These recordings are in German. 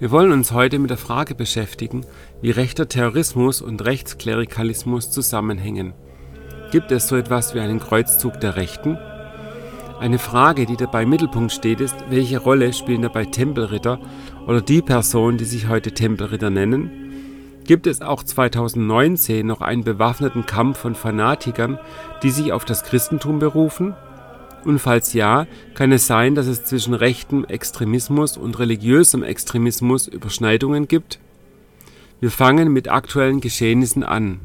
Wir wollen uns heute mit der Frage beschäftigen, wie rechter Terrorismus und Rechtsklerikalismus zusammenhängen. Gibt es so etwas wie einen Kreuzzug der Rechten? Eine Frage, die dabei im Mittelpunkt steht, ist, welche Rolle spielen dabei Tempelritter oder die Personen, die sich heute Tempelritter nennen? Gibt es auch 2019 noch einen bewaffneten Kampf von Fanatikern, die sich auf das Christentum berufen? Und falls ja, kann es sein, dass es zwischen rechtem Extremismus und religiösem Extremismus Überschneidungen gibt? Wir fangen mit aktuellen Geschehnissen an.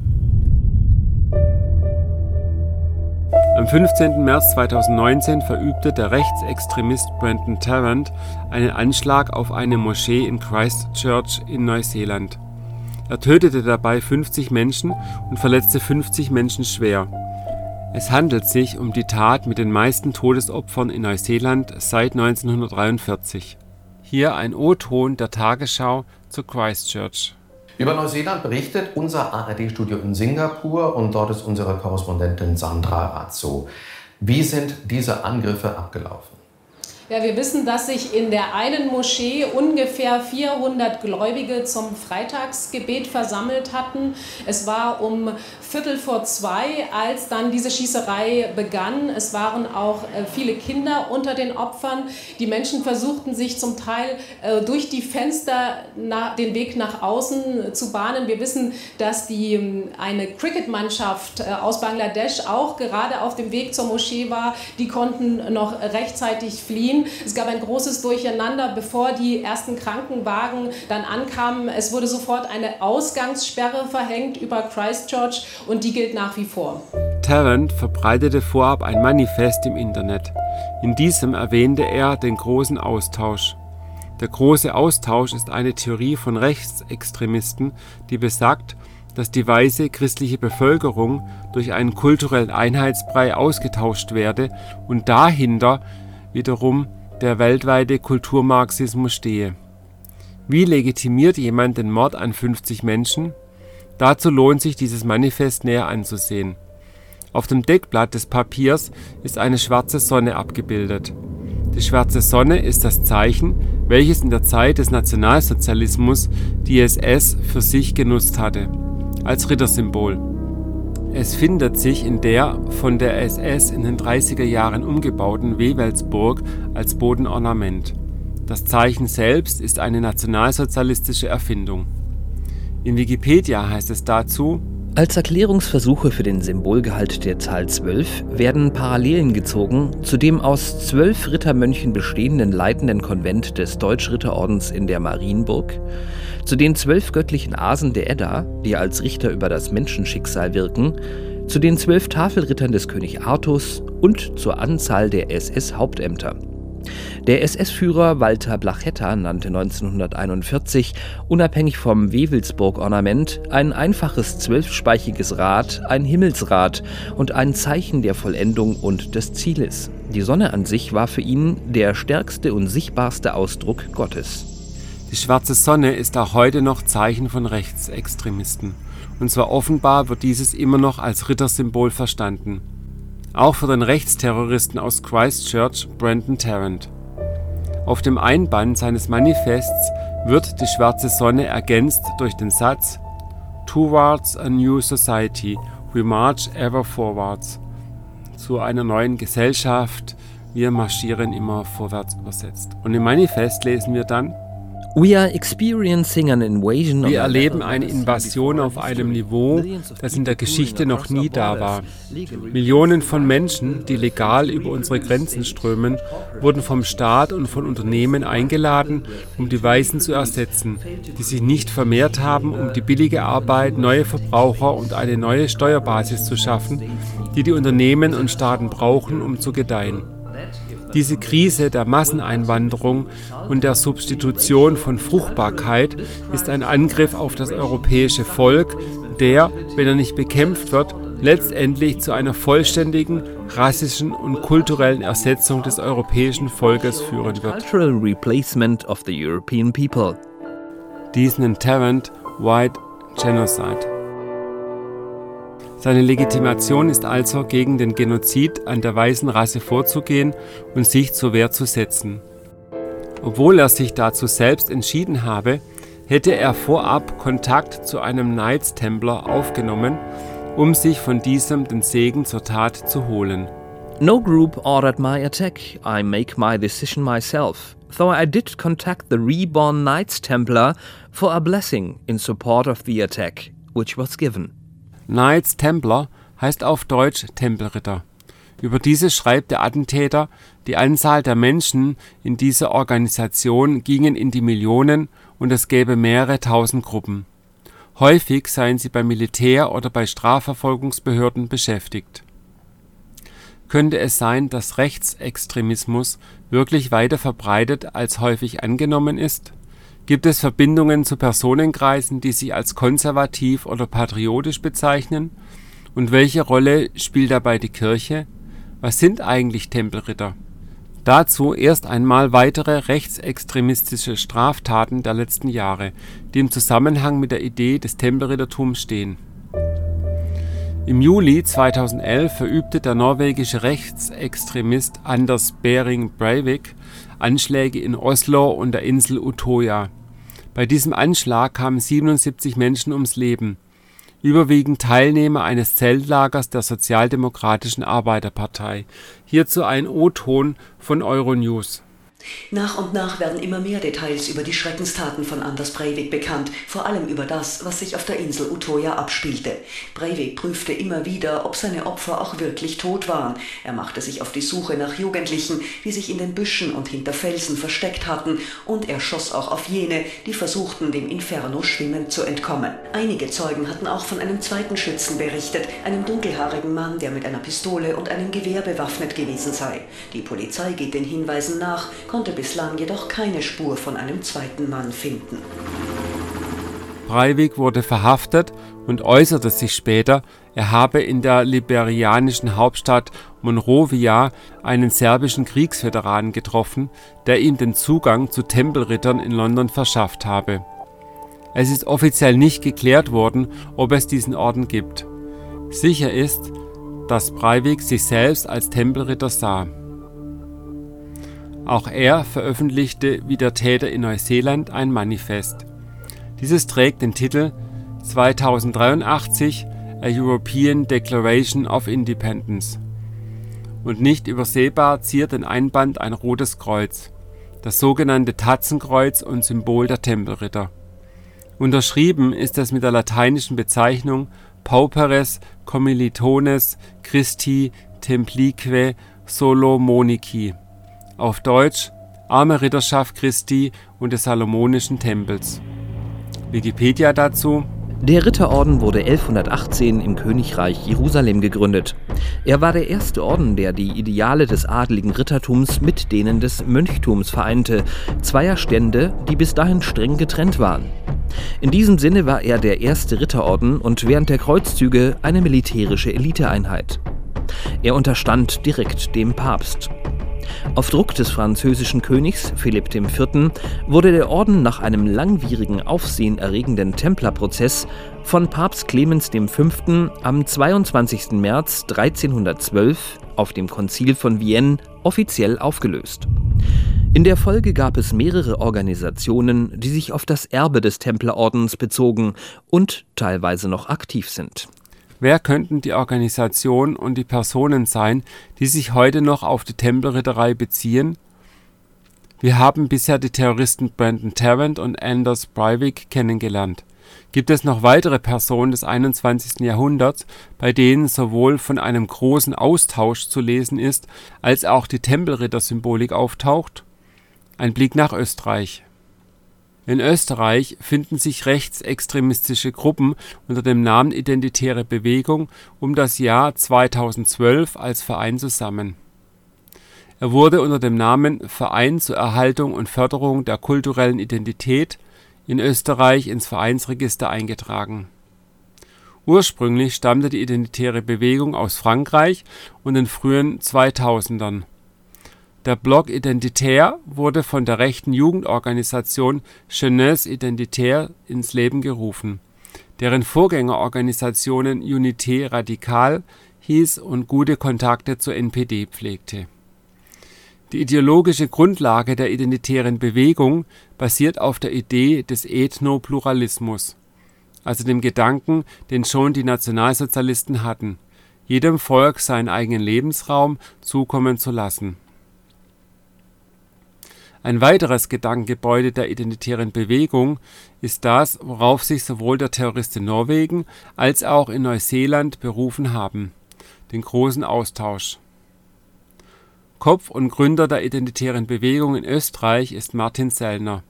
Am 15. März 2019 verübte der Rechtsextremist Brandon Tarrant einen Anschlag auf eine Moschee in Christchurch in Neuseeland. Er tötete dabei 50 Menschen und verletzte 50 Menschen schwer es handelt sich um die Tat mit den meisten Todesopfern in Neuseeland seit 1943. Hier ein O-Ton der Tagesschau zu Christchurch. Über Neuseeland berichtet unser ARD-Studio in Singapur und dort ist unsere Korrespondentin Sandra Razzo. Wie sind diese Angriffe abgelaufen? Ja, wir wissen, dass sich in der einen Moschee ungefähr 400 Gläubige zum Freitagsgebet versammelt hatten. Es war um Viertel vor zwei, als dann diese Schießerei begann. Es waren auch äh, viele Kinder unter den Opfern. Die Menschen versuchten sich zum Teil äh, durch die Fenster den Weg nach außen zu bahnen. Wir wissen, dass die, ähm, eine Cricket-Mannschaft äh, aus Bangladesch auch gerade auf dem Weg zur Moschee war. Die konnten noch rechtzeitig fliehen. Es gab ein großes Durcheinander, bevor die ersten Krankenwagen dann ankamen. Es wurde sofort eine Ausgangssperre verhängt über Christchurch und die gilt nach wie vor. Tarrant verbreitete vorab ein Manifest im Internet. In diesem erwähnte er den großen Austausch. Der große Austausch ist eine Theorie von Rechtsextremisten, die besagt, dass die weiße christliche Bevölkerung durch einen kulturellen Einheitsbrei ausgetauscht werde und dahinter wiederum der weltweite Kulturmarxismus stehe. Wie legitimiert jemand den Mord an 50 Menschen? Dazu lohnt sich dieses Manifest näher anzusehen. Auf dem Deckblatt des Papiers ist eine schwarze Sonne abgebildet. Die schwarze Sonne ist das Zeichen, welches in der Zeit des Nationalsozialismus die SS für sich genutzt hatte, als Rittersymbol es findet sich in der von der SS in den 30er Jahren umgebauten Wewelsburg als Bodenornament. Das Zeichen selbst ist eine nationalsozialistische Erfindung. In Wikipedia heißt es dazu als Erklärungsversuche für den Symbolgehalt der Zahl 12 werden Parallelen gezogen zu dem aus zwölf Rittermönchen bestehenden leitenden Konvent des Deutschritterordens in der Marienburg, zu den zwölf göttlichen Asen der Edda, die als Richter über das Menschenschicksal wirken, zu den zwölf Tafelrittern des König Artus und zur Anzahl der SS-Hauptämter. Der SS-Führer Walter Blachetta nannte 1941, unabhängig vom Wewelsburg-Ornament, ein einfaches zwölfspeichiges Rad ein Himmelsrad und ein Zeichen der Vollendung und des Zieles. Die Sonne an sich war für ihn der stärkste und sichtbarste Ausdruck Gottes. Die schwarze Sonne ist auch heute noch Zeichen von Rechtsextremisten. Und zwar offenbar wird dieses immer noch als Rittersymbol verstanden auch für den Rechtsterroristen aus Christchurch Brandon Tarrant. Auf dem Einband seines Manifests wird die schwarze Sonne ergänzt durch den Satz Towards a New Society, we march ever forwards. Zu einer neuen Gesellschaft, wir marschieren immer vorwärts übersetzt. Und im Manifest lesen wir dann Wir erleben eine Invasion auf einem Niveau, das in der Geschichte noch nie da war. Millionen von Menschen, die legal über unsere Grenzen strömen, wurden vom Staat und von Unternehmen eingeladen, um die Weißen zu ersetzen, die sich nicht vermehrt haben, um die billige Arbeit, neue Verbraucher und eine neue Steuerbasis zu schaffen, die die Unternehmen und Staaten brauchen, um zu gedeihen. Diese Krise der Masseneinwanderung und der Substitution von Fruchtbarkeit ist ein Angriff auf das europäische Volk, der, wenn er nicht bekämpft wird, letztendlich zu einer vollständigen rassischen und kulturellen Ersetzung des europäischen Volkes führen wird. Cultural replacement of the European people. Dies nennt Tarrant White Genocide. Seine Legitimation ist also, gegen den Genozid an der weißen Rasse vorzugehen und sich zur Wehr zu setzen. Obwohl er sich dazu selbst entschieden habe, hätte er vorab Kontakt zu einem Knights Templar aufgenommen, um sich von diesem den Segen zur Tat zu holen. No group ordered my attack. I make my decision myself. Though I did contact the reborn Knights Templar for a blessing in support of the attack, which was given. Knights Templar heißt auf Deutsch Tempelritter. Über diese schreibt der Attentäter, die Anzahl der Menschen in dieser Organisation gingen in die Millionen und es gäbe mehrere tausend Gruppen. Häufig seien sie beim Militär oder bei Strafverfolgungsbehörden beschäftigt. Könnte es sein, dass Rechtsextremismus wirklich weiter verbreitet als häufig angenommen ist? Gibt es Verbindungen zu Personenkreisen, die sich als konservativ oder patriotisch bezeichnen? Und welche Rolle spielt dabei die Kirche? Was sind eigentlich Tempelritter? Dazu erst einmal weitere rechtsextremistische Straftaten der letzten Jahre, die im Zusammenhang mit der Idee des Tempelrittertums stehen. Im Juli 2011 verübte der norwegische Rechtsextremist Anders Behring Breivik Anschläge in Oslo und der Insel Utøya. Bei diesem Anschlag kamen 77 Menschen ums Leben, überwiegend Teilnehmer eines Zeltlagers der Sozialdemokratischen Arbeiterpartei. Hierzu ein O-Ton von Euronews nach und nach werden immer mehr Details über die Schreckenstaten von Anders Breivik bekannt, vor allem über das, was sich auf der Insel Utoya abspielte. Breivik prüfte immer wieder, ob seine Opfer auch wirklich tot waren. Er machte sich auf die Suche nach Jugendlichen, die sich in den Büschen und hinter Felsen versteckt hatten, und er schoss auch auf jene, die versuchten, dem Inferno schwimmend zu entkommen. Einige Zeugen hatten auch von einem zweiten Schützen berichtet, einem dunkelhaarigen Mann, der mit einer Pistole und einem Gewehr bewaffnet gewesen sei. Die Polizei geht den Hinweisen nach, konnte bislang jedoch keine Spur von einem zweiten Mann finden. Breivik wurde verhaftet und äußerte sich später, er habe in der liberianischen Hauptstadt Monrovia einen serbischen Kriegsveteranen getroffen, der ihm den Zugang zu Tempelrittern in London verschafft habe. Es ist offiziell nicht geklärt worden, ob es diesen Orden gibt. Sicher ist, dass Breivik sich selbst als Tempelritter sah auch er veröffentlichte wie der Täter in Neuseeland ein Manifest. Dieses trägt den Titel 2083 A European Declaration of Independence und nicht übersehbar ziert den Einband ein rotes Kreuz, das sogenannte Tatzenkreuz und Symbol der Tempelritter. Unterschrieben ist es mit der lateinischen Bezeichnung Pauperes Commilitones Christi Templique Solomonici auf Deutsch Arme Ritterschaft Christi und des Salomonischen Tempels. Wikipedia dazu der Ritterorden wurde 1118 im Königreich Jerusalem gegründet. Er war der erste Orden, der die Ideale des adligen Rittertums mit denen des Mönchtums vereinte, zweier Stände, die bis dahin streng getrennt waren. In diesem Sinne war er der erste Ritterorden und während der Kreuzzüge eine militärische Eliteeinheit. Er unterstand direkt dem Papst. Auf Druck des französischen Königs Philipp IV. wurde der Orden nach einem langwierigen, aufsehenerregenden Templerprozess von Papst Clemens V. am 22. März 1312 auf dem Konzil von Vienne offiziell aufgelöst. In der Folge gab es mehrere Organisationen, die sich auf das Erbe des Templerordens bezogen und teilweise noch aktiv sind. Wer könnten die Organisationen und die Personen sein, die sich heute noch auf die Tempelritterei beziehen? Wir haben bisher die Terroristen Brandon Tarrant und Anders Breivik kennengelernt. Gibt es noch weitere Personen des 21. Jahrhunderts, bei denen sowohl von einem großen Austausch zu lesen ist, als auch die Tempelritter-Symbolik auftaucht? Ein Blick nach Österreich in Österreich finden sich rechtsextremistische Gruppen unter dem Namen Identitäre Bewegung um das Jahr 2012 als Verein zusammen. Er wurde unter dem Namen Verein zur Erhaltung und Förderung der kulturellen Identität in Österreich ins Vereinsregister eingetragen. Ursprünglich stammte die Identitäre Bewegung aus Frankreich und den frühen 2000ern der Bloc Identitaire wurde von der rechten Jugendorganisation Jeunesse Identitaire ins Leben gerufen, deren Vorgängerorganisation Unité Radicale hieß und gute Kontakte zur NPD pflegte. Die ideologische Grundlage der identitären Bewegung basiert auf der Idee des Ethnopluralismus, also dem Gedanken, den schon die Nationalsozialisten hatten, jedem Volk seinen eigenen Lebensraum zukommen zu lassen. Ein weiteres Gedankengebäude der identitären Bewegung ist das, worauf sich sowohl der Terrorist in Norwegen als auch in Neuseeland berufen haben: den großen Austausch. Kopf und Gründer der identitären Bewegung in Österreich ist Martin Sellner.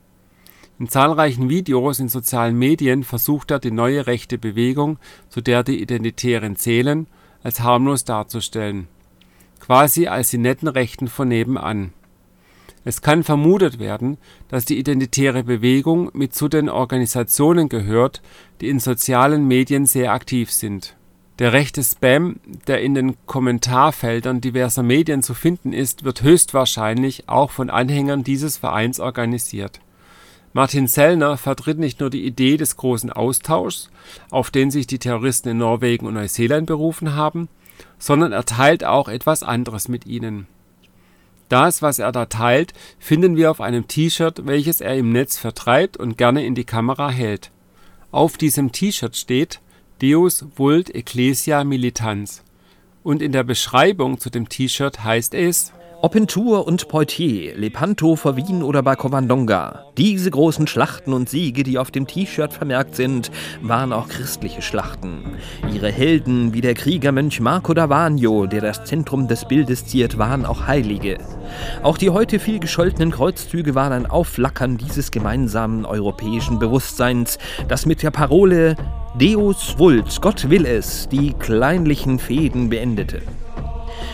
In zahlreichen Videos in sozialen Medien versucht er die neue rechte Bewegung, zu der die Identitären zählen, als harmlos darzustellen, quasi als die netten Rechten von nebenan. Es kann vermutet werden, dass die Identitäre Bewegung mit zu den Organisationen gehört, die in sozialen Medien sehr aktiv sind. Der rechte Spam, der in den Kommentarfeldern diverser Medien zu finden ist, wird höchstwahrscheinlich auch von Anhängern dieses Vereins organisiert. Martin Sellner vertritt nicht nur die Idee des großen Austauschs, auf den sich die Terroristen in Norwegen und Neuseeland berufen haben, sondern er teilt auch etwas anderes mit ihnen das, was er da teilt, finden wir auf einem T-Shirt, welches er im Netz vertreibt und gerne in die Kamera hält. Auf diesem T-Shirt steht Deus vult ecclesia militans und in der Beschreibung zu dem T-Shirt heißt es Tours und Poitiers, Lepanto vor Wien oder bei Covandonga. Diese großen Schlachten und Siege, die auf dem T-Shirt vermerkt sind, waren auch christliche Schlachten. Ihre Helden, wie der Kriegermönch Marco d'Avagno, der das Zentrum des Bildes ziert, waren auch Heilige. Auch die heute viel gescholtenen Kreuzzüge waren ein Aufflackern dieses gemeinsamen europäischen Bewusstseins, das mit der Parole Deus vult, Gott will es, die kleinlichen Fäden beendete.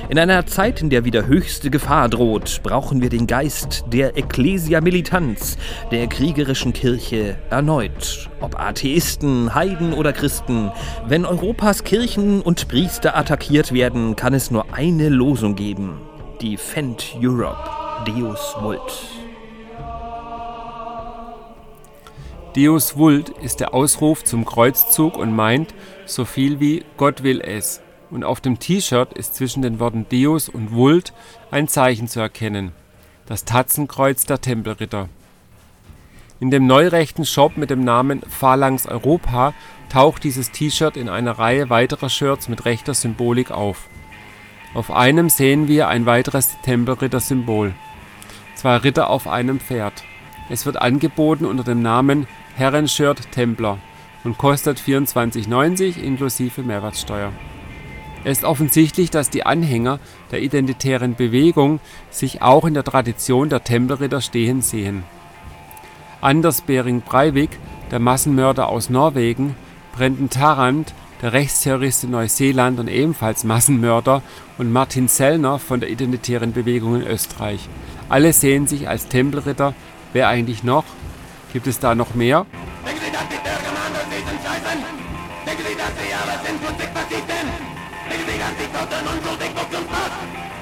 In einer Zeit, in der wieder höchste Gefahr droht, brauchen wir den Geist der Ecclesia Militanz, der kriegerischen Kirche, erneut. Ob Atheisten, Heiden oder Christen, wenn Europas Kirchen und Priester attackiert werden, kann es nur eine Losung geben. Defend Europe. Deus Vult. Deus Vult ist der Ausruf zum Kreuzzug und meint so viel wie Gott will es und auf dem T-Shirt ist zwischen den Worten Deus und Vult ein Zeichen zu erkennen, das Tatzenkreuz der Tempelritter. In dem neurechten Shop mit dem Namen Phalanx Europa taucht dieses T-Shirt in einer Reihe weiterer Shirts mit rechter Symbolik auf. Auf einem sehen wir ein weiteres Tempelritter-Symbol. Zwei Ritter auf einem Pferd. Es wird angeboten unter dem Namen Herrenshirt Templer und kostet 24,90 inklusive Mehrwertsteuer. Es ist offensichtlich, dass die Anhänger der identitären Bewegung sich auch in der Tradition der Tempelritter stehen sehen. Anders Bering Breivik, der Massenmörder aus Norwegen, Brendan Tarrant, der Rechtsterrorist in Neuseeland und ebenfalls Massenmörder, und Martin Sellner von der identitären Bewegung in Österreich. Alle sehen sich als Tempelritter. Wer eigentlich noch? Gibt es da noch mehr? Denken Sie, dass die Bürgermänner diesen Scheißen? Denken Sie, dass Sie in Politik verzichten? Legen Sie ganz die Toten unschuldig auf zum Fass!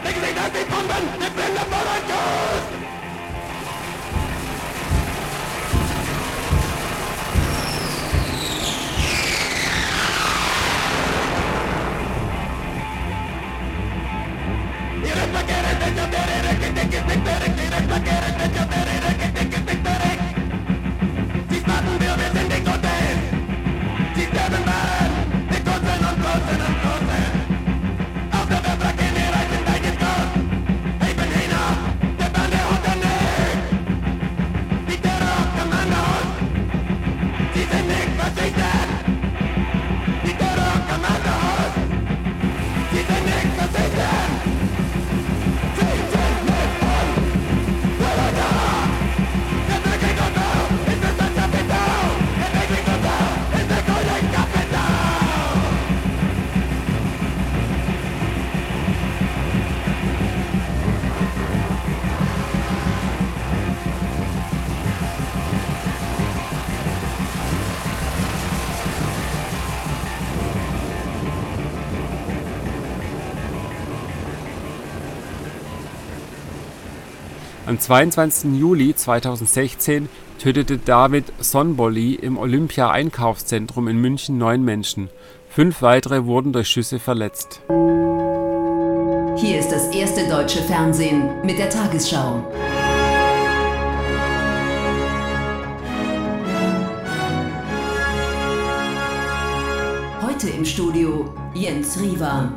Legen Sie ganz die Bomben, die Blinde vor euch aus! Sie sparten wir, wir sind Am 22. Juli 2016 tötete David Sonbolli im Olympia-Einkaufszentrum in München neun Menschen. Fünf weitere wurden durch Schüsse verletzt Hier ist das erste deutsche Fernsehen mit der Tagesschau. Heute im Studio Jens Riva.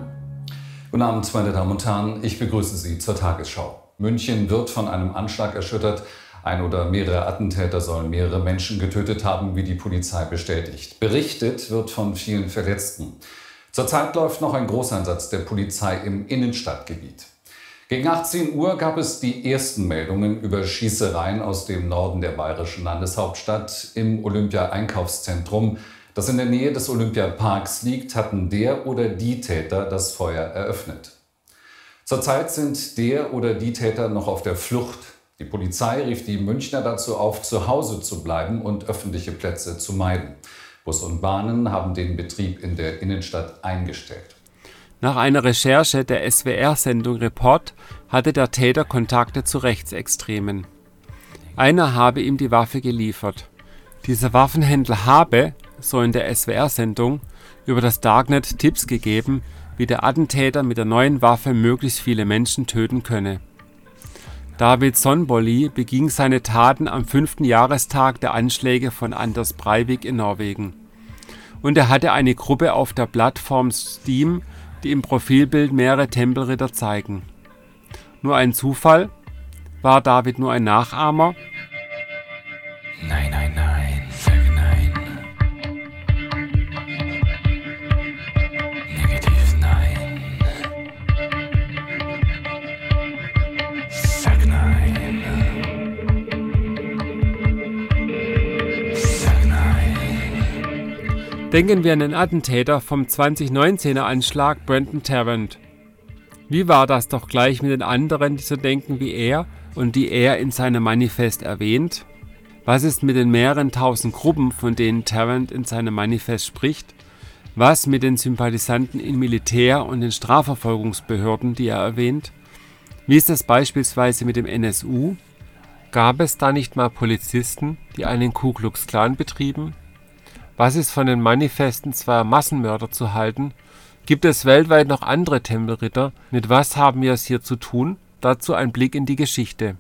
Guten Abend, meine Damen und Herren. Ich begrüße Sie zur Tagesschau. München wird von einem Anschlag erschüttert. Ein oder mehrere Attentäter sollen mehrere Menschen getötet haben, wie die Polizei bestätigt. Berichtet wird von vielen Verletzten. Zurzeit läuft noch ein Großeinsatz der Polizei im Innenstadtgebiet. Gegen 18 Uhr gab es die ersten Meldungen über Schießereien aus dem Norden der bayerischen Landeshauptstadt im Olympia-Einkaufszentrum, das in der Nähe des Olympiaparks liegt, hatten der oder die Täter das Feuer eröffnet. Zurzeit sind der oder die Täter noch auf der Flucht. Die Polizei rief die Münchner dazu auf, zu Hause zu bleiben und öffentliche Plätze zu meiden. Bus und Bahnen haben den Betrieb in der Innenstadt eingestellt. Nach einer Recherche der SWR-Sendung Report hatte der Täter Kontakte zu Rechtsextremen. Einer habe ihm die Waffe geliefert. Dieser Waffenhändler habe, so in der SWR-Sendung, über das Darknet Tipps gegeben, wie der Attentäter mit der neuen Waffe möglichst viele Menschen töten könne. David Sonbolli beging seine Taten am fünften Jahrestag der Anschläge von Anders Breivik in Norwegen. Und er hatte eine Gruppe auf der Plattform Steam, die im Profilbild mehrere Tempelritter zeigen. Nur ein Zufall? War David nur ein Nachahmer? Nein, nein, Denken wir an den Attentäter vom 2019er Anschlag Brandon Tarrant. Wie war das doch gleich mit den anderen, die so denken wie er und die er in seinem Manifest erwähnt? Was ist mit den mehreren tausend Gruppen, von denen Tarrant in seinem Manifest spricht? Was mit den Sympathisanten in Militär- und den Strafverfolgungsbehörden, die er erwähnt? Wie ist das beispielsweise mit dem NSU? Gab es da nicht mal Polizisten, die einen Ku Klux Klan betrieben? Was ist von den Manifesten zweier Massenmörder zu halten? Gibt es weltweit noch andere Tempelritter? Mit was haben wir es hier zu tun? Dazu ein Blick in die Geschichte.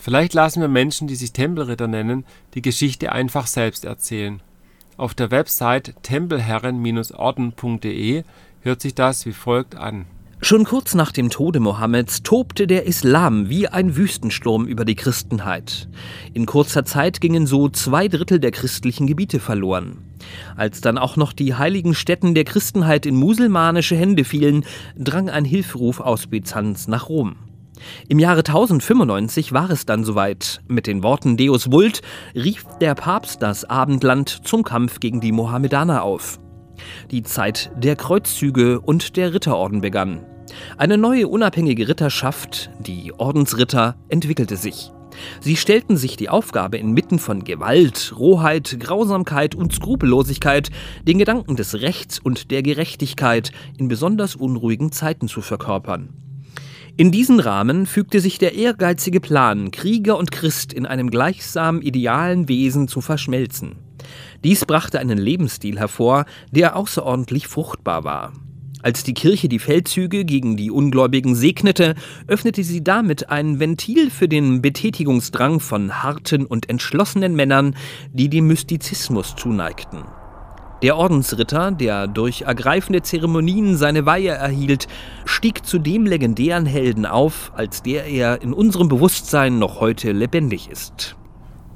Vielleicht lassen wir Menschen, die sich Tempelritter nennen, die Geschichte einfach selbst erzählen. Auf der Website tempelherren-orden.de hört sich das wie folgt an. Schon kurz nach dem Tode Mohammeds tobte der Islam wie ein Wüstensturm über die Christenheit. In kurzer Zeit gingen so zwei Drittel der christlichen Gebiete verloren. Als dann auch noch die heiligen Stätten der Christenheit in muselmanische Hände fielen, drang ein Hilferuf aus Byzanz nach Rom. Im Jahre 1095 war es dann soweit. Mit den Worten Deus Vult rief der Papst das Abendland zum Kampf gegen die Mohammedaner auf. Die Zeit der Kreuzzüge und der Ritterorden begann. Eine neue unabhängige Ritterschaft, die Ordensritter, entwickelte sich. Sie stellten sich die Aufgabe, inmitten von Gewalt, Rohheit, Grausamkeit und Skrupellosigkeit den Gedanken des Rechts und der Gerechtigkeit in besonders unruhigen Zeiten zu verkörpern. In diesen Rahmen fügte sich der ehrgeizige Plan, Krieger und Christ in einem gleichsam idealen Wesen zu verschmelzen. Dies brachte einen Lebensstil hervor, der außerordentlich fruchtbar war. Als die Kirche die Feldzüge gegen die Ungläubigen segnete, öffnete sie damit ein Ventil für den Betätigungsdrang von harten und entschlossenen Männern, die dem Mystizismus zuneigten. Der Ordensritter, der durch ergreifende Zeremonien seine Weihe erhielt, stieg zu dem legendären Helden auf, als der er in unserem Bewusstsein noch heute lebendig ist.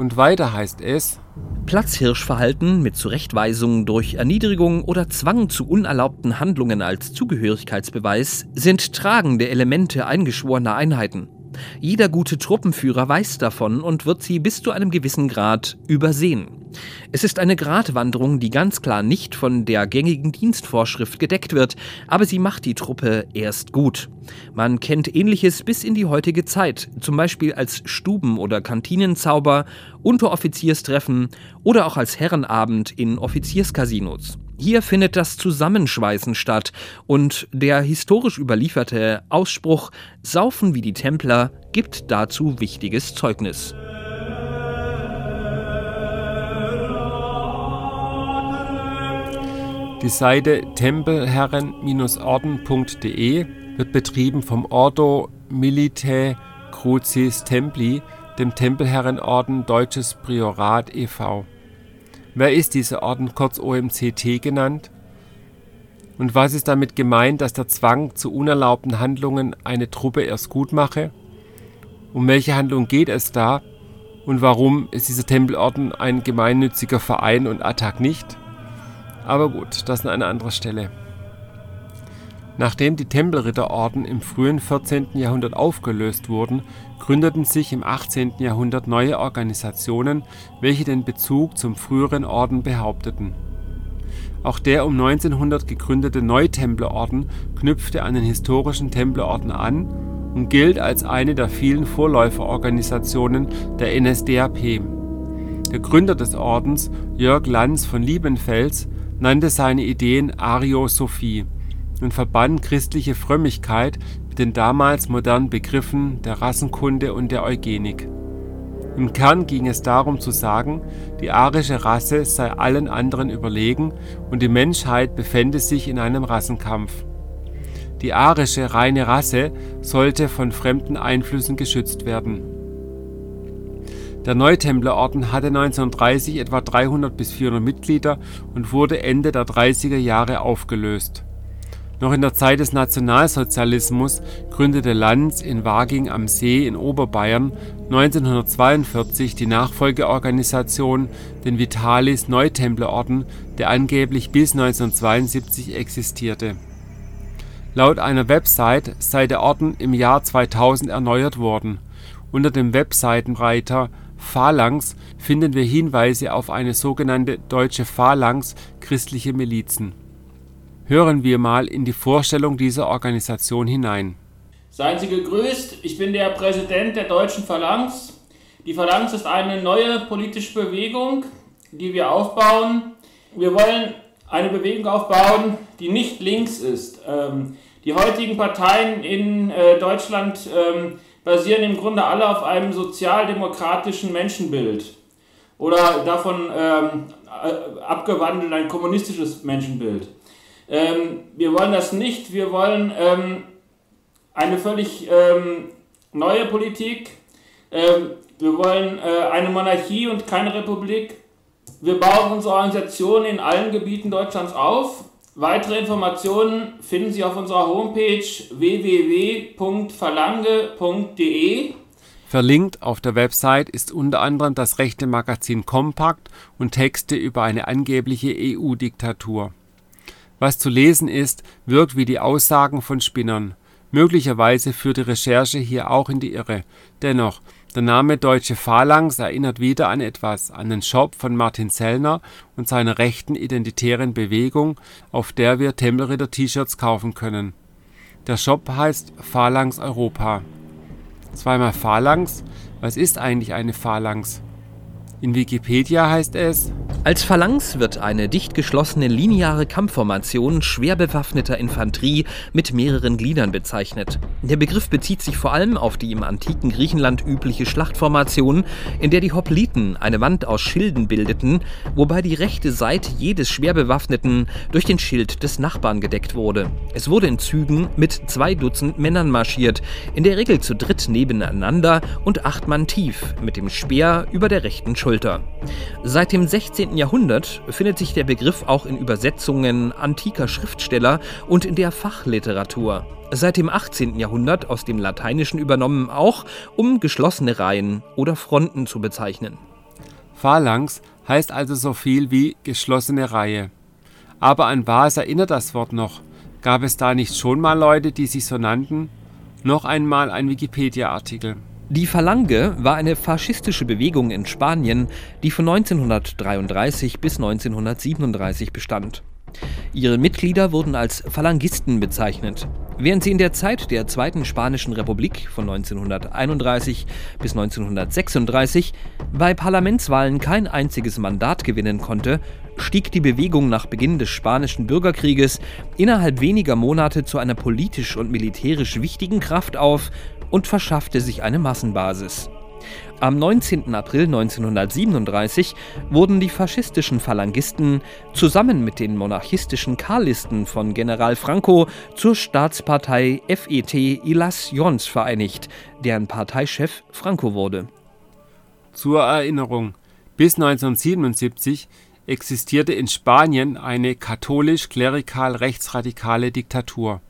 Und weiter heißt es, Platzhirschverhalten mit Zurechtweisung durch Erniedrigung oder Zwang zu unerlaubten Handlungen als Zugehörigkeitsbeweis sind tragende Elemente eingeschworener Einheiten. Jeder gute Truppenführer weiß davon und wird sie bis zu einem gewissen Grad übersehen. Es ist eine Gratwanderung, die ganz klar nicht von der gängigen Dienstvorschrift gedeckt wird, aber sie macht die Truppe erst gut. Man kennt ähnliches bis in die heutige Zeit, zum Beispiel als Stuben- oder Kantinenzauber, Unteroffizierstreffen oder auch als Herrenabend in Offizierscasinos. Hier findet das Zusammenschweißen statt und der historisch überlieferte Ausspruch Saufen wie die Templer gibt dazu wichtiges Zeugnis. Die Seite tempelherren-orden.de wird betrieben vom Ordo Militae Crucis Templi, dem Tempelherrenorden Deutsches Priorat e.V. Wer ist dieser Orden, kurz OMCT genannt? Und was ist damit gemeint, dass der Zwang zu unerlaubten Handlungen eine Truppe erst gut mache? Um welche Handlung geht es da? Und warum ist dieser Tempelorden ein gemeinnütziger Verein und Attac nicht? Aber gut, das an einer anderen Stelle. Nachdem die Tempelritterorden im frühen 14. Jahrhundert aufgelöst wurden, gründeten sich im 18. Jahrhundert neue Organisationen, welche den Bezug zum früheren Orden behaupteten. Auch der um 1900 gegründete Neutemplerorden knüpfte an den historischen Templerorden an und gilt als eine der vielen Vorläuferorganisationen der NSDAP. Der Gründer des Ordens, Jörg Lanz von Liebenfels, nannte seine Ideen Ariosophie und verband christliche Frömmigkeit mit den damals modernen Begriffen der Rassenkunde und der Eugenik. Im Kern ging es darum zu sagen, die arische Rasse sei allen anderen überlegen und die Menschheit befände sich in einem Rassenkampf. Die arische reine Rasse sollte von fremden Einflüssen geschützt werden. Der Neutemplerorden hatte 1930 etwa 300 bis 400 Mitglieder und wurde Ende der 30er Jahre aufgelöst. Noch in der Zeit des Nationalsozialismus gründete Lanz in Waging am See in Oberbayern 1942 die Nachfolgeorganisation, den Vitalis Neutemplerorden, der angeblich bis 1972 existierte. Laut einer Website sei der Orden im Jahr 2000 erneuert worden. Unter dem Webseitenreiter Phalanx finden wir Hinweise auf eine sogenannte Deutsche Phalanx christliche Milizen. Hören wir mal in die Vorstellung dieser Organisation hinein. Seien Sie gegrüßt, ich bin der Präsident der Deutschen Phalanx. Die Phalanx ist eine neue politische Bewegung, die wir aufbauen. Wir wollen eine Bewegung aufbauen, die nicht links ist. Ähm, die heutigen Parteien in äh, Deutschland ähm, basieren im Grunde alle auf einem sozialdemokratischen Menschenbild oder davon ähm, äh, abgewandelt ein kommunistisches Menschenbild. Ähm, wir wollen das nicht, wir wollen ähm, eine völlig ähm, neue Politik, ähm, wir wollen äh, eine Monarchie und keine Republik. Wir bauen unsere Organisation in allen Gebieten Deutschlands auf Weitere Informationen finden Sie auf unserer Homepage www.verlange.de. Verlinkt auf der Website ist unter anderem das rechte Magazin Kompakt und Texte über eine angebliche EU-Diktatur. Was zu lesen ist, wirkt wie die Aussagen von Spinnern. Möglicherweise führt die Recherche hier auch in die Irre. Dennoch, der Name Deutsche Phalanx erinnert wieder an etwas, an den Shop von Martin Sellner und seiner rechten identitären Bewegung, auf der wir Tempelritter-T-Shirts kaufen können. Der Shop heißt Phalanx Europa. Zweimal Phalanx? Was ist eigentlich eine Phalanx? In Wikipedia heißt es als Phalanx wird eine dicht geschlossene lineare Kampfformation schwer bewaffneter Infanterie mit mehreren Gliedern bezeichnet. Der Begriff bezieht sich vor allem auf die im antiken Griechenland übliche Schlachtformation, in der die Hopliten eine Wand aus Schilden bildeten, wobei die rechte Seite jedes schwer bewaffneten durch den Schild des Nachbarn gedeckt wurde. Es wurde in Zügen mit zwei Dutzend Männern marschiert, in der Regel zu dritt nebeneinander und acht Mann tief, mit dem Speer über der rechten Schulter. Seit dem 16. 19. Jahrhundert findet sich der Begriff auch in Übersetzungen antiker Schriftsteller und in der Fachliteratur. Seit dem 18. Jahrhundert aus dem Lateinischen übernommen auch, um geschlossene Reihen oder Fronten zu bezeichnen. Phalanx heißt also so viel wie geschlossene Reihe. Aber an was erinnert das Wort noch? Gab es da nicht schon mal Leute, die sich so nannten? Noch einmal ein Wikipedia-Artikel. Die Phalange war eine faschistische Bewegung in Spanien, die von 1933 bis 1937 bestand. Ihre Mitglieder wurden als Phalangisten bezeichnet. Während sie in der Zeit der Zweiten Spanischen Republik von 1931 bis 1936 bei Parlamentswahlen kein einziges Mandat gewinnen konnte, stieg die Bewegung nach Beginn des Spanischen Bürgerkrieges innerhalb weniger Monate zu einer politisch und militärisch wichtigen Kraft auf und verschaffte sich eine Massenbasis. Am 19. April 1937 wurden die faschistischen Phalangisten zusammen mit den monarchistischen Karlisten von General Franco zur Staatspartei FET Ilas Jons vereinigt, deren Parteichef Franco wurde. Zur Erinnerung, bis 1977 existierte in Spanien eine katholisch-klerikal-rechtsradikale Diktatur.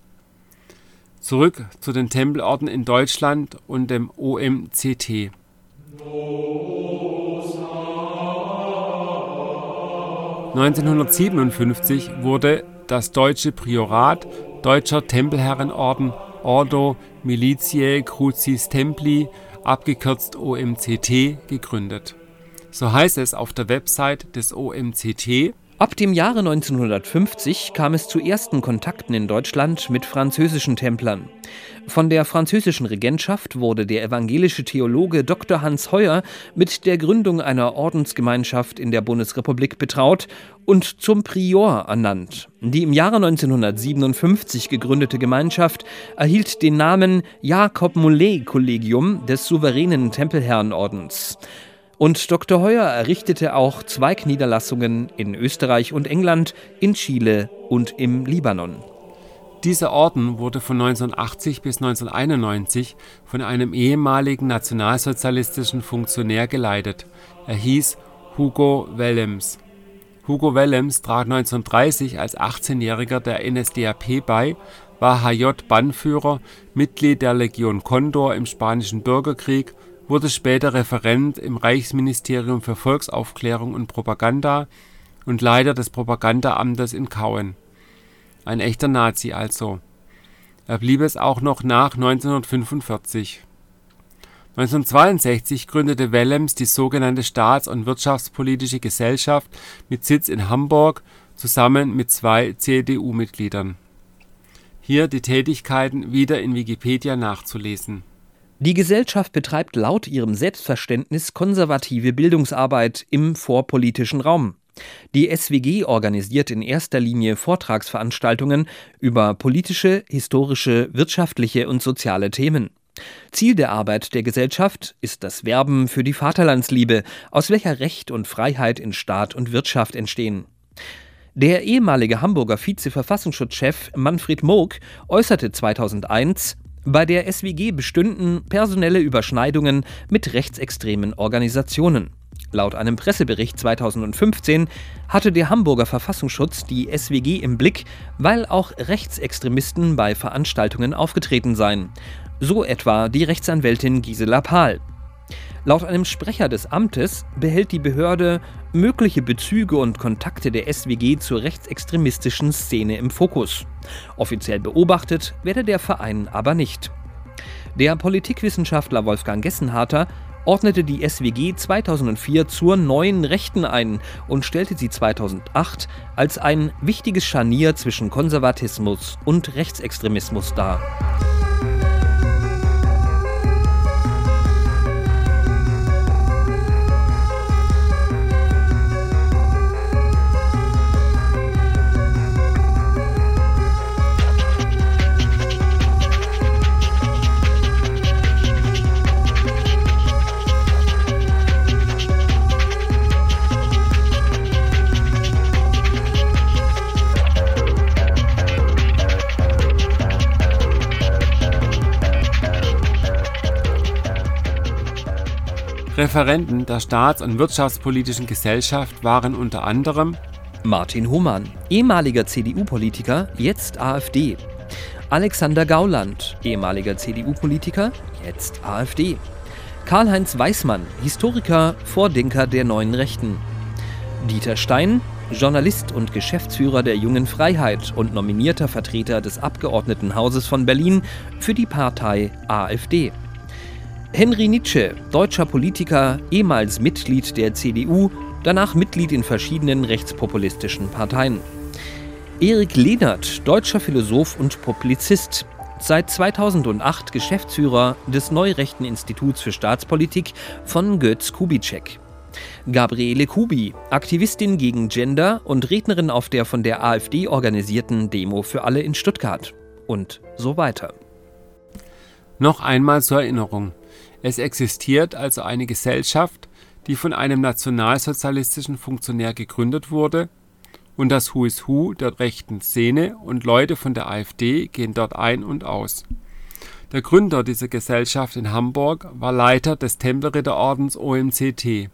Zurück zu den Tempelorden in Deutschland und dem OMCT. 1957 wurde das Deutsche Priorat Deutscher Tempelherrenorden Ordo Militiae Crucis Templi, abgekürzt OMCT, gegründet. So heißt es auf der Website des OMCT Ab dem Jahre 1950 kam es zu ersten Kontakten in Deutschland mit französischen Templern. Von der französischen Regentschaft wurde der evangelische Theologe Dr. Hans Heuer mit der Gründung einer Ordensgemeinschaft in der Bundesrepublik betraut und zum Prior ernannt. Die im Jahre 1957 gegründete Gemeinschaft erhielt den Namen Jakob Mollet Kollegium des souveränen Tempelherrenordens. Und Dr. Heuer errichtete auch Zweigniederlassungen in Österreich und England, in Chile und im Libanon. Dieser Orden wurde von 1980 bis 1991 von einem ehemaligen nationalsozialistischen Funktionär geleitet. Er hieß Hugo Wellems. Hugo Wellems trat 1930 als 18-Jähriger der NSDAP bei, war HJ-Bannführer, Mitglied der Legion Condor im Spanischen Bürgerkrieg wurde später Referent im Reichsministerium für Volksaufklärung und Propaganda und Leiter des Propagandaamtes in Cauen. Ein echter Nazi also. Er blieb es auch noch nach 1945. 1962 gründete Wellems die sogenannte Staats und Wirtschaftspolitische Gesellschaft mit Sitz in Hamburg zusammen mit zwei CDU-Mitgliedern. Hier die Tätigkeiten wieder in Wikipedia nachzulesen die Gesellschaft betreibt laut ihrem Selbstverständnis konservative Bildungsarbeit im vorpolitischen Raum. Die SWG organisiert in erster Linie Vortragsveranstaltungen über politische, historische, wirtschaftliche und soziale Themen. Ziel der Arbeit der Gesellschaft ist das Werben für die Vaterlandsliebe, aus welcher Recht und Freiheit in Staat und Wirtschaft entstehen. Der ehemalige Hamburger Vize-Verfassungsschutzchef Manfred Moog äußerte 2001, bei der SWG bestünden personelle Überschneidungen mit rechtsextremen Organisationen. Laut einem Pressebericht 2015 hatte der Hamburger Verfassungsschutz die SWG im Blick, weil auch Rechtsextremisten bei Veranstaltungen aufgetreten seien. So etwa die Rechtsanwältin Gisela Pahl. Laut einem Sprecher des Amtes behält die Behörde mögliche Bezüge und Kontakte der SWG zur rechtsextremistischen Szene im Fokus. Offiziell beobachtet werde der Verein aber nicht. Der Politikwissenschaftler Wolfgang Gessenharter ordnete die SWG 2004 zur neuen Rechten ein und stellte sie 2008 als ein wichtiges Scharnier zwischen Konservatismus und Rechtsextremismus dar. Referenten der Staats- und Wirtschaftspolitischen Gesellschaft waren unter anderem Martin Humann, ehemaliger CDU-Politiker, jetzt AfD. Alexander Gauland, ehemaliger CDU-Politiker, jetzt AfD. Karl-Heinz Weismann, Historiker, Vordenker der neuen Rechten. Dieter Stein, Journalist und Geschäftsführer der Jungen Freiheit und nominierter Vertreter des Abgeordnetenhauses von Berlin für die Partei AfD. Henry Nietzsche, deutscher Politiker, ehemals Mitglied der CDU, danach Mitglied in verschiedenen rechtspopulistischen Parteien. Erik Lehnert, deutscher Philosoph und Publizist, seit 2008 Geschäftsführer des Neurechten Instituts für Staatspolitik von Götz Kubitschek. Gabriele Kubi, Aktivistin gegen Gender und Rednerin auf der von der AfD organisierten Demo für alle in Stuttgart. Und so weiter. Noch einmal zur Erinnerung. Es existiert also eine Gesellschaft, die von einem nationalsozialistischen Funktionär gegründet wurde, und das Who is Who der rechten Szene und Leute von der AfD gehen dort ein und aus. Der Gründer dieser Gesellschaft in Hamburg war Leiter des Tempelritterordens OMCT.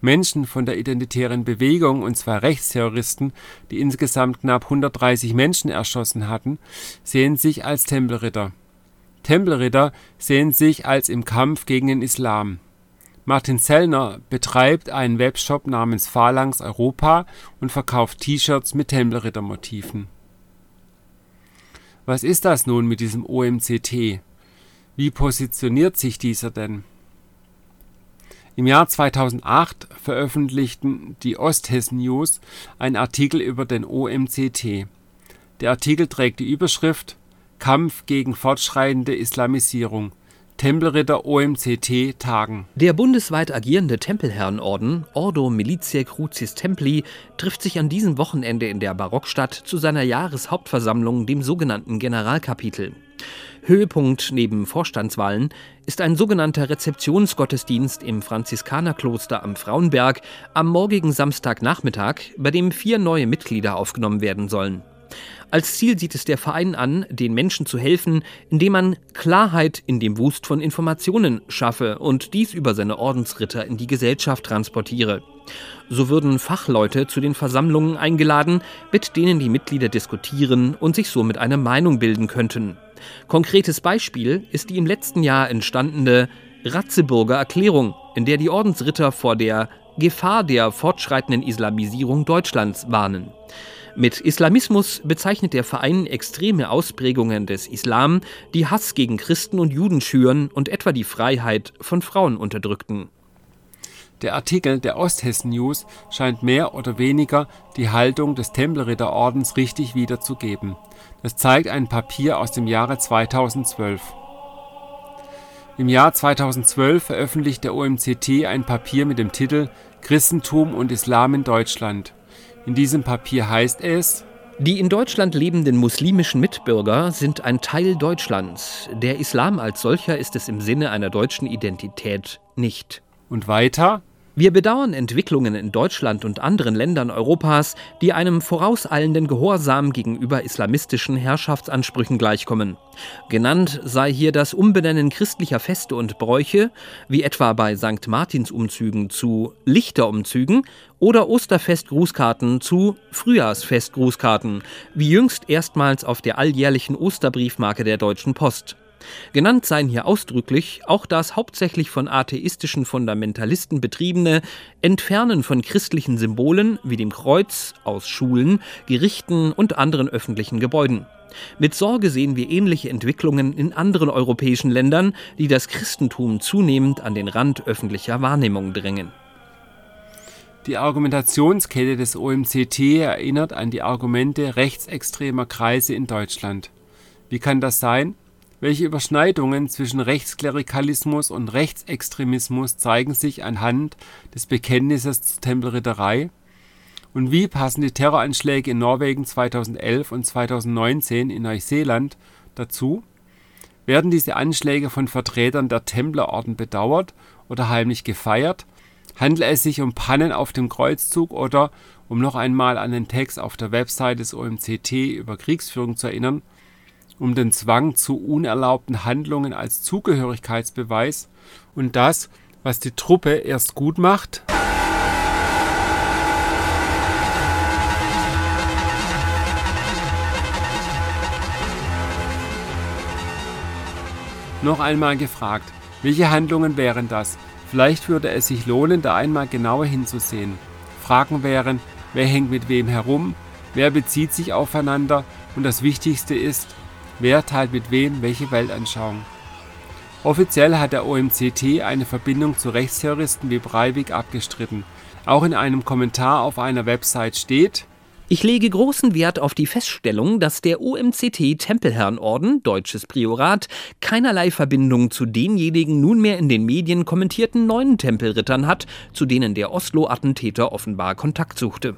Menschen von der Identitären Bewegung und zwei Rechtsterroristen, die insgesamt knapp 130 Menschen erschossen hatten, sehen sich als Tempelritter. Tempelritter sehen sich als im Kampf gegen den Islam. Martin Sellner betreibt einen Webshop namens Phalanx Europa und verkauft T-Shirts mit Tempelrittermotiven. Was ist das nun mit diesem OMCT? Wie positioniert sich dieser denn? Im Jahr 2008 veröffentlichten die Osthessen News einen Artikel über den OMCT. Der Artikel trägt die Überschrift Kampf gegen fortschreitende Islamisierung. Tempelritter OMCT tagen. Der bundesweit agierende Tempelherrenorden Ordo Militiae Crucis Templi trifft sich an diesem Wochenende in der Barockstadt zu seiner Jahreshauptversammlung, dem sogenannten Generalkapitel. Höhepunkt neben Vorstandswahlen ist ein sogenannter Rezeptionsgottesdienst im Franziskanerkloster am Frauenberg am morgigen Samstagnachmittag, bei dem vier neue Mitglieder aufgenommen werden sollen. Als Ziel sieht es der Verein an, den Menschen zu helfen, indem man Klarheit in dem Wust von Informationen schaffe und dies über seine Ordensritter in die Gesellschaft transportiere. So würden Fachleute zu den Versammlungen eingeladen, mit denen die Mitglieder diskutieren und sich somit eine Meinung bilden könnten. Konkretes Beispiel ist die im letzten Jahr entstandene Ratzeburger Erklärung, in der die Ordensritter vor der Gefahr der fortschreitenden Islamisierung Deutschlands warnen. Mit Islamismus bezeichnet der Verein extreme Ausprägungen des Islam, die Hass gegen Christen und Juden schüren und etwa die Freiheit von Frauen unterdrückten. Der Artikel der Osthessen News scheint mehr oder weniger die Haltung des Tempelritterordens richtig wiederzugeben. Das zeigt ein Papier aus dem Jahre 2012. Im Jahr 2012 veröffentlicht der OMCT ein Papier mit dem Titel Christentum und Islam in Deutschland. In diesem Papier heißt es, die in Deutschland lebenden muslimischen Mitbürger sind ein Teil Deutschlands. Der Islam als solcher ist es im Sinne einer deutschen Identität nicht. Und weiter, wir bedauern Entwicklungen in Deutschland und anderen Ländern Europas, die einem vorauseilenden Gehorsam gegenüber islamistischen Herrschaftsansprüchen gleichkommen. Genannt sei hier das Umbenennen christlicher Feste und Bräuche, wie etwa bei St. Martinsumzügen zu Lichterumzügen oder Osterfestgrußkarten zu Frühjahrsfestgrußkarten, wie jüngst erstmals auf der alljährlichen Osterbriefmarke der Deutschen Post. Genannt seien hier ausdrücklich auch das hauptsächlich von atheistischen Fundamentalisten betriebene Entfernen von christlichen Symbolen wie dem Kreuz aus Schulen, Gerichten und anderen öffentlichen Gebäuden. Mit Sorge sehen wir ähnliche Entwicklungen in anderen europäischen Ländern, die das Christentum zunehmend an den Rand öffentlicher Wahrnehmung drängen. Die Argumentationskette des OMCT erinnert an die Argumente rechtsextremer Kreise in Deutschland. Wie kann das sein? Welche Überschneidungen zwischen Rechtsklerikalismus und Rechtsextremismus zeigen sich anhand des Bekenntnisses zur Tempelritterei? Und wie passen die Terroranschläge in Norwegen 2011 und 2019 in Neuseeland dazu? Werden diese Anschläge von Vertretern der Templerorden bedauert oder heimlich gefeiert? Handelt es sich um Pannen auf dem Kreuzzug oder, um noch einmal an den Text auf der Website des OMCT über Kriegsführung zu erinnern, um den Zwang zu unerlaubten Handlungen als Zugehörigkeitsbeweis und das, was die Truppe erst gut macht, Noch einmal gefragt, welche Handlungen wären das? Vielleicht würde es sich lohnen, da einmal genauer hinzusehen. Fragen wären, wer hängt mit wem herum, wer bezieht sich aufeinander und das Wichtigste ist, Wer teilt mit wem welche Weltanschauung? Offiziell hat der OMCT eine Verbindung zu Rechtsterroristen wie Breivik abgestritten. Auch in einem Kommentar auf einer Website steht, ich lege großen Wert auf die Feststellung, dass der OMCT Tempelherrenorden, Deutsches Priorat, keinerlei Verbindung zu denjenigen nunmehr in den Medien kommentierten neuen Tempelrittern hat, zu denen der Oslo-Attentäter offenbar Kontakt suchte.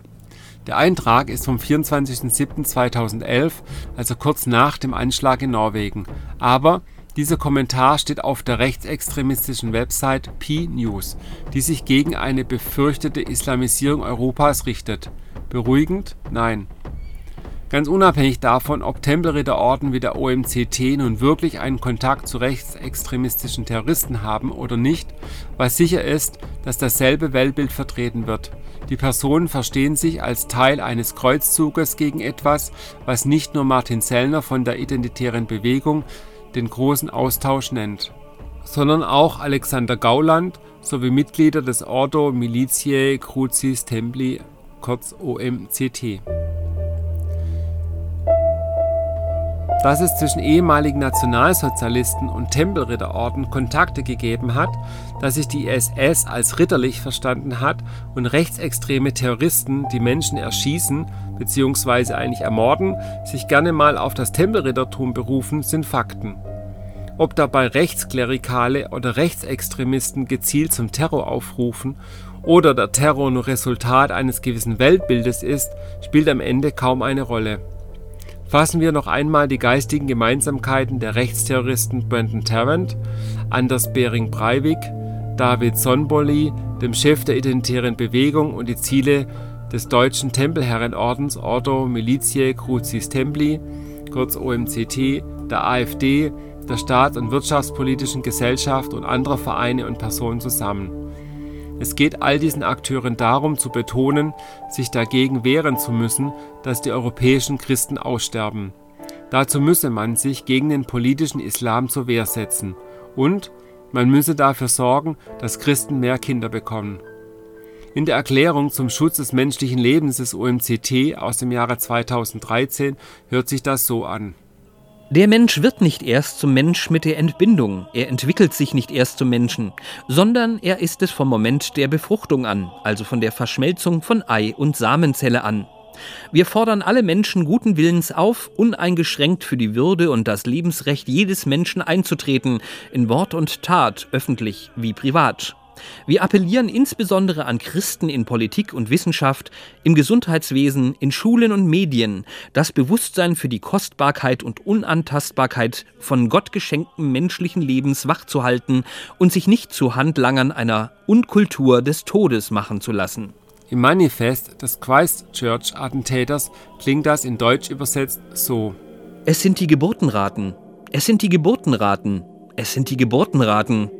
Der Eintrag ist vom 24.07.2011, also kurz nach dem Anschlag in Norwegen. Aber Dieser Kommentar steht auf der rechtsextremistischen Website P-News, die sich gegen eine befürchtete Islamisierung Europas richtet. Beruhigend? Nein. Ganz unabhängig davon, ob Tempelritterorden wie der OMCT nun wirklich einen Kontakt zu rechtsextremistischen Terroristen haben oder nicht, was sicher ist, dass dasselbe Weltbild vertreten wird. Die Personen verstehen sich als Teil eines Kreuzzuges gegen etwas, was nicht nur Martin Sellner von der Identitären Bewegung den großen Austausch nennt, sondern auch Alexander Gauland sowie Mitglieder des Ordo Militiae Crucis Templi kurz OMCT. Dass es zwischen ehemaligen Nationalsozialisten und Tempelritterorden Kontakte gegeben hat, dass sich die SS als ritterlich verstanden hat und rechtsextreme Terroristen, die Menschen erschießen bzw. eigentlich ermorden, sich gerne mal auf das Tempelrittertum berufen, sind Fakten. Ob dabei Rechtsklerikale oder Rechtsextremisten gezielt zum Terror aufrufen oder der Terror nur Resultat eines gewissen Weltbildes ist, spielt am Ende kaum eine Rolle. Fassen wir noch einmal die geistigen Gemeinsamkeiten der Rechtsterroristen Brendan Tarrant, Anders Bering Breivik, David Sonbolli, dem Chef der Identitären Bewegung und die Ziele des deutschen Tempelherrenordens Ordo Militiae Crucis Templi, kurz OMCT, der AfD, der Staats- und Wirtschaftspolitischen Gesellschaft und anderer Vereine und Personen zusammen es geht all diesen Akteuren darum zu betonen, sich dagegen wehren zu müssen, dass die europäischen Christen aussterben. Dazu müsse man sich gegen den politischen Islam zur Wehr setzen und man müsse dafür sorgen, dass Christen mehr Kinder bekommen. In der Erklärung zum Schutz des menschlichen Lebens des OMCT aus dem Jahre 2013 hört sich das so an der Mensch wird nicht erst zum Mensch mit der Entbindung, er entwickelt sich nicht erst zum Menschen, sondern er ist es vom Moment der Befruchtung an, also von der Verschmelzung von Ei und Samenzelle an. Wir fordern alle Menschen guten Willens auf, uneingeschränkt für die Würde und das Lebensrecht jedes Menschen einzutreten, in Wort und Tat, öffentlich wie privat. Wir appellieren insbesondere an Christen in Politik und Wissenschaft, im Gesundheitswesen, in Schulen und Medien, das Bewusstsein für die Kostbarkeit und Unantastbarkeit von Gott geschenktem menschlichen Lebens wachzuhalten und sich nicht zu Handlangern einer Unkultur des Todes machen zu lassen. Im Manifest des Christchurch-Attentäters klingt das in Deutsch übersetzt so. Es sind die Geburtenraten. Es sind die Geburtenraten. Es sind die Geburtenraten.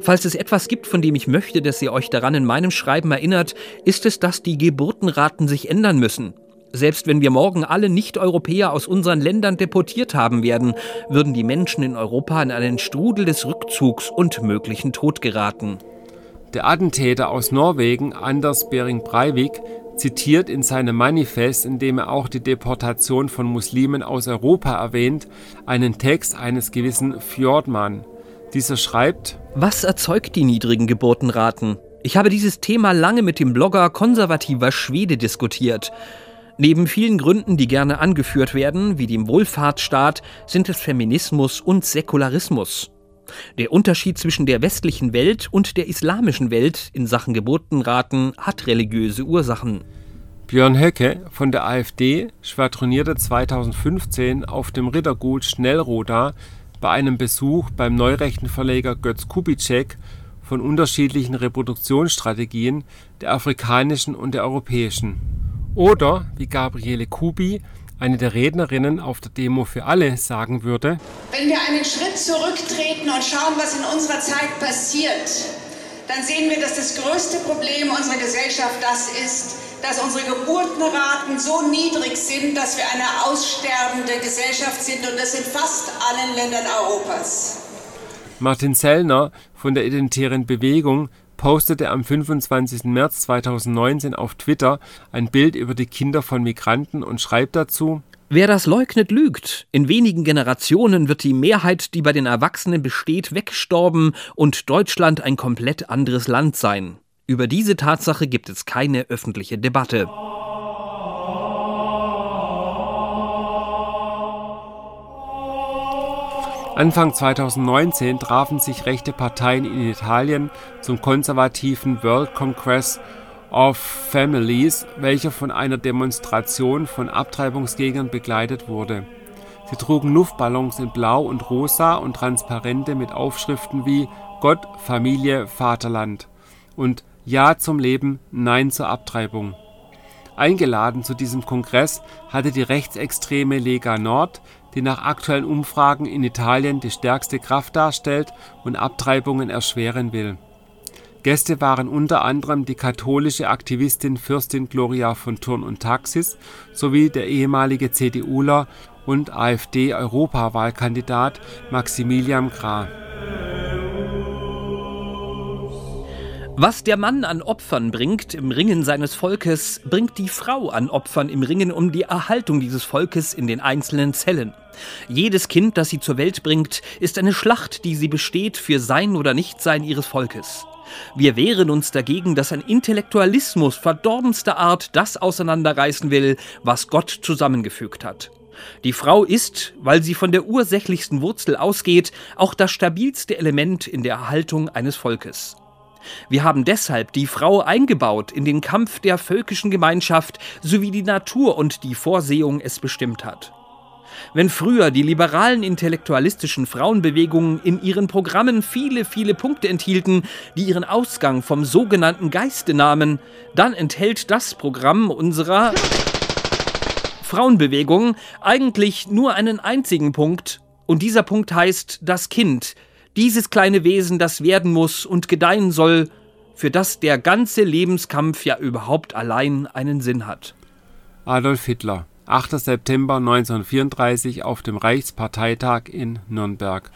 Falls es etwas gibt, von dem ich möchte, dass ihr euch daran in meinem Schreiben erinnert, ist es, dass die Geburtenraten sich ändern müssen. Selbst wenn wir morgen alle Nicht-Europäer aus unseren Ländern deportiert haben werden, würden die Menschen in Europa in einen Strudel des Rückzugs und möglichen Tod geraten. Der Attentäter aus Norwegen, Anders Bering Breivik, zitiert in seinem Manifest, in dem er auch die Deportation von Muslimen aus Europa erwähnt, einen Text eines gewissen Fjordman. Dieser schreibt, Was erzeugt die niedrigen Geburtenraten? Ich habe dieses Thema lange mit dem Blogger konservativer Schwede diskutiert. Neben vielen Gründen, die gerne angeführt werden, wie dem Wohlfahrtsstaat, sind es Feminismus und Säkularismus. Der Unterschied zwischen der westlichen Welt und der islamischen Welt in Sachen Geburtenraten hat religiöse Ursachen. Björn Höcke von der AfD schwadronierte 2015 auf dem Rittergut Schnellroda bei einem Besuch beim Neurechten-Verleger Götz Kubitschek von unterschiedlichen Reproduktionsstrategien der afrikanischen und der europäischen. Oder, wie Gabriele Kubi, eine der Rednerinnen auf der Demo für alle, sagen würde: Wenn wir einen Schritt zurücktreten und schauen, was in unserer Zeit passiert, dann sehen wir, dass das größte Problem unserer Gesellschaft das ist, dass unsere Geburtenraten so niedrig sind, dass wir eine aussterbende Gesellschaft sind und das in fast allen Ländern Europas. Martin Sellner von der Identitären Bewegung postete am 25. März 2019 auf Twitter ein Bild über die Kinder von Migranten und schreibt dazu Wer das leugnet, lügt. In wenigen Generationen wird die Mehrheit, die bei den Erwachsenen besteht, weggestorben und Deutschland ein komplett anderes Land sein. Über diese Tatsache gibt es keine öffentliche Debatte. Anfang 2019 trafen sich rechte Parteien in Italien zum konservativen World Congress of Families, welcher von einer Demonstration von Abtreibungsgegnern begleitet wurde Sie trugen Luftballons in Blau und Rosa und Transparente mit Aufschriften wie Gott, Familie, Vaterland und Ja zum Leben, Nein zur Abtreibung. Eingeladen zu diesem Kongress hatte die rechtsextreme Lega Nord, die nach aktuellen Umfragen in Italien die stärkste Kraft darstellt und Abtreibungen erschweren will. Gäste waren unter anderem die katholische Aktivistin Fürstin Gloria von Thurn und Taxis sowie der ehemalige CDUler und AfD-Europawahlkandidat Maximilian Krah. Was der Mann an Opfern bringt im Ringen seines Volkes, bringt die Frau an Opfern im Ringen um die Erhaltung dieses Volkes in den einzelnen Zellen. Jedes Kind, das sie zur Welt bringt, ist eine Schlacht, die sie besteht für Sein oder Nichtsein ihres Volkes. Wir wehren uns dagegen, dass ein Intellektualismus verdorbenster Art das auseinanderreißen will, was Gott zusammengefügt hat. Die Frau ist, weil sie von der ursächlichsten Wurzel ausgeht, auch das stabilste Element in der Erhaltung eines Volkes. Wir haben deshalb die Frau eingebaut in den Kampf der völkischen Gemeinschaft, so wie die Natur und die Vorsehung es bestimmt hat. Wenn früher die liberalen intellektualistischen Frauenbewegungen in ihren Programmen viele, viele Punkte enthielten, die ihren Ausgang vom sogenannten Geiste nahmen, dann enthält das Programm unserer Frauenbewegung eigentlich nur einen einzigen Punkt, und dieser Punkt heißt das Kind, dieses kleine Wesen, das werden muss und gedeihen soll, für das der ganze Lebenskampf ja überhaupt allein einen Sinn hat. Adolf Hitler, 8. September 1934 auf dem Reichsparteitag in Nürnberg.